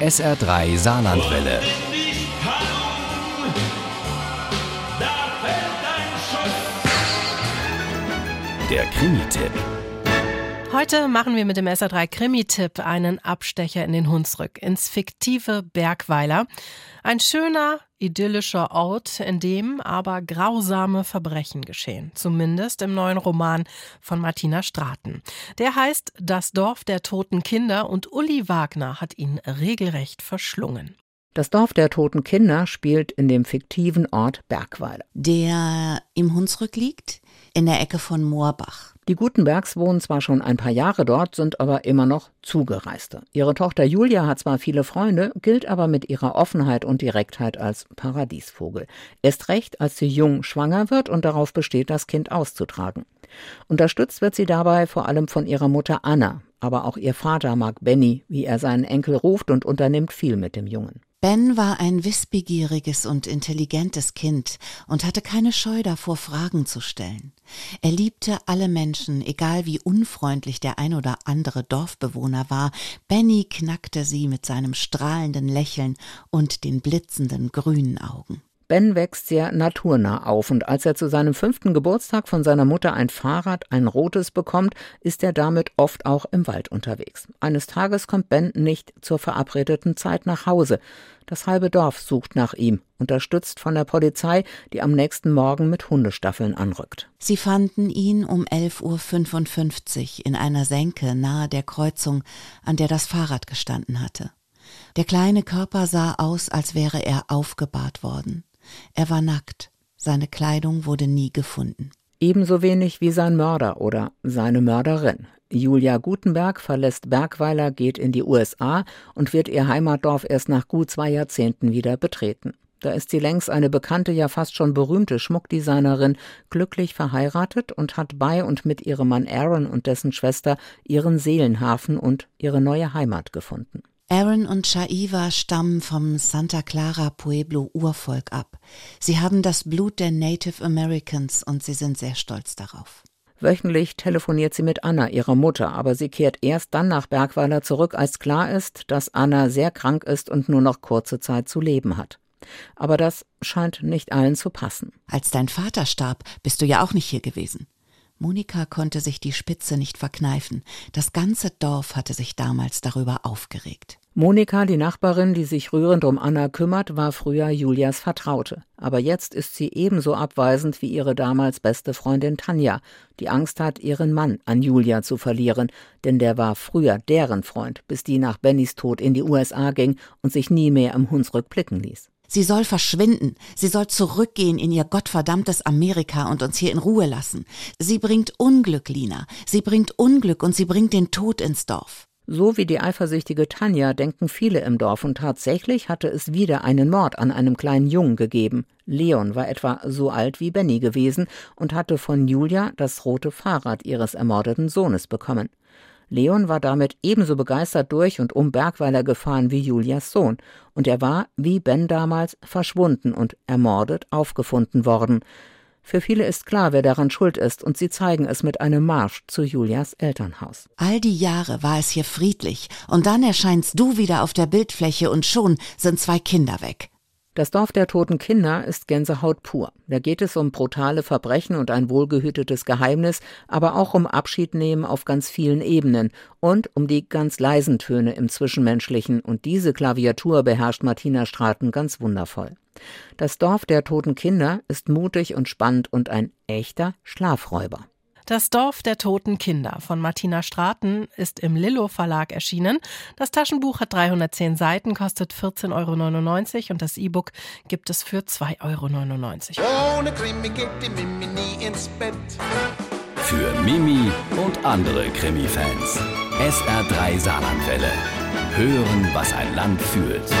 SR3 Saarlandwelle. Der Krimi-Tipp. Heute machen wir mit dem SR3 Krimi-Tipp einen Abstecher in den Hunsrück, ins fiktive Bergweiler. Ein schöner, idyllischer Ort, in dem aber grausame Verbrechen geschehen. Zumindest im neuen Roman von Martina Straten. Der heißt Das Dorf der toten Kinder und Uli Wagner hat ihn regelrecht verschlungen. Das Dorf der toten Kinder spielt in dem fiktiven Ort Bergweiler. Der im Hunsrück liegt, in der Ecke von Moorbach. Die Gutenbergs wohnen zwar schon ein paar Jahre dort, sind aber immer noch Zugereiste. Ihre Tochter Julia hat zwar viele Freunde, gilt aber mit ihrer Offenheit und Direktheit als Paradiesvogel. Erst recht, als sie jung schwanger wird und darauf besteht, das Kind auszutragen. Unterstützt wird sie dabei vor allem von ihrer Mutter Anna, aber auch ihr Vater mag Benny, wie er seinen Enkel ruft und unternimmt viel mit dem Jungen. Ben war ein wissbegieriges und intelligentes Kind und hatte keine Scheu davor, Fragen zu stellen. Er liebte alle Menschen, egal wie unfreundlich der ein oder andere Dorfbewohner war. Benny knackte sie mit seinem strahlenden Lächeln und den blitzenden grünen Augen. Ben wächst sehr naturnah auf und als er zu seinem fünften Geburtstag von seiner Mutter ein Fahrrad, ein rotes, bekommt, ist er damit oft auch im Wald unterwegs. Eines Tages kommt Ben nicht zur verabredeten Zeit nach Hause. Das halbe Dorf sucht nach ihm, unterstützt von der Polizei, die am nächsten Morgen mit Hundestaffeln anrückt. Sie fanden ihn um 11.55 Uhr in einer Senke nahe der Kreuzung, an der das Fahrrad gestanden hatte. Der kleine Körper sah aus, als wäre er aufgebahrt worden. Er war nackt, seine Kleidung wurde nie gefunden. Ebenso wenig wie sein Mörder oder seine Mörderin. Julia Gutenberg verlässt Bergweiler, geht in die USA und wird ihr Heimatdorf erst nach gut zwei Jahrzehnten wieder betreten. Da ist sie längst eine bekannte, ja fast schon berühmte Schmuckdesignerin, glücklich verheiratet und hat bei und mit ihrem Mann Aaron und dessen Schwester ihren Seelenhafen und ihre neue Heimat gefunden. Aaron und Shaiva stammen vom Santa Clara Pueblo Urvolk ab. Sie haben das Blut der Native Americans und sie sind sehr stolz darauf. Wöchentlich telefoniert sie mit Anna, ihrer Mutter, aber sie kehrt erst dann nach Bergweiler zurück, als klar ist, dass Anna sehr krank ist und nur noch kurze Zeit zu leben hat. Aber das scheint nicht allen zu passen. Als dein Vater starb, bist du ja auch nicht hier gewesen. Monika konnte sich die Spitze nicht verkneifen. Das ganze Dorf hatte sich damals darüber aufgeregt. Monika, die Nachbarin, die sich rührend um Anna kümmert, war früher Julias Vertraute. Aber jetzt ist sie ebenso abweisend wie ihre damals beste Freundin Tanja, die Angst hat, ihren Mann an Julia zu verlieren, denn der war früher deren Freund, bis die nach Bennys Tod in die USA ging und sich nie mehr im Hunsrück blicken ließ. Sie soll verschwinden. Sie soll zurückgehen in ihr gottverdammtes Amerika und uns hier in Ruhe lassen. Sie bringt Unglück, Lina. Sie bringt Unglück und sie bringt den Tod ins Dorf. So wie die eifersüchtige Tanja denken viele im Dorf und tatsächlich hatte es wieder einen Mord an einem kleinen Jungen gegeben. Leon war etwa so alt wie Benny gewesen und hatte von Julia das rote Fahrrad ihres ermordeten Sohnes bekommen. Leon war damit ebenso begeistert durch und um Bergweiler gefahren wie Julias Sohn, und er war, wie Ben damals, verschwunden und ermordet aufgefunden worden. Für viele ist klar, wer daran schuld ist, und sie zeigen es mit einem Marsch zu Julias Elternhaus. All die Jahre war es hier friedlich, und dann erscheinst du wieder auf der Bildfläche und schon sind zwei Kinder weg. Das Dorf der toten Kinder ist Gänsehaut pur. Da geht es um brutale Verbrechen und ein wohlgehütetes Geheimnis, aber auch um Abschiednehmen auf ganz vielen Ebenen und um die ganz leisen Töne im Zwischenmenschlichen. Und diese Klaviatur beherrscht Martina Straten ganz wundervoll. Das Dorf der toten Kinder ist mutig und spannend und ein echter Schlafräuber. Das Dorf der toten Kinder von Martina Straten ist im Lillo Verlag erschienen. Das Taschenbuch hat 310 Seiten, kostet 14,99 Euro und das E-Book gibt es für 2,99 Euro. Ohne Krimi geht die Mimi nie ins Bett. Für Mimi und andere Krimi-Fans. SR3 Saarlandwelle. Hören, was ein Land fühlt.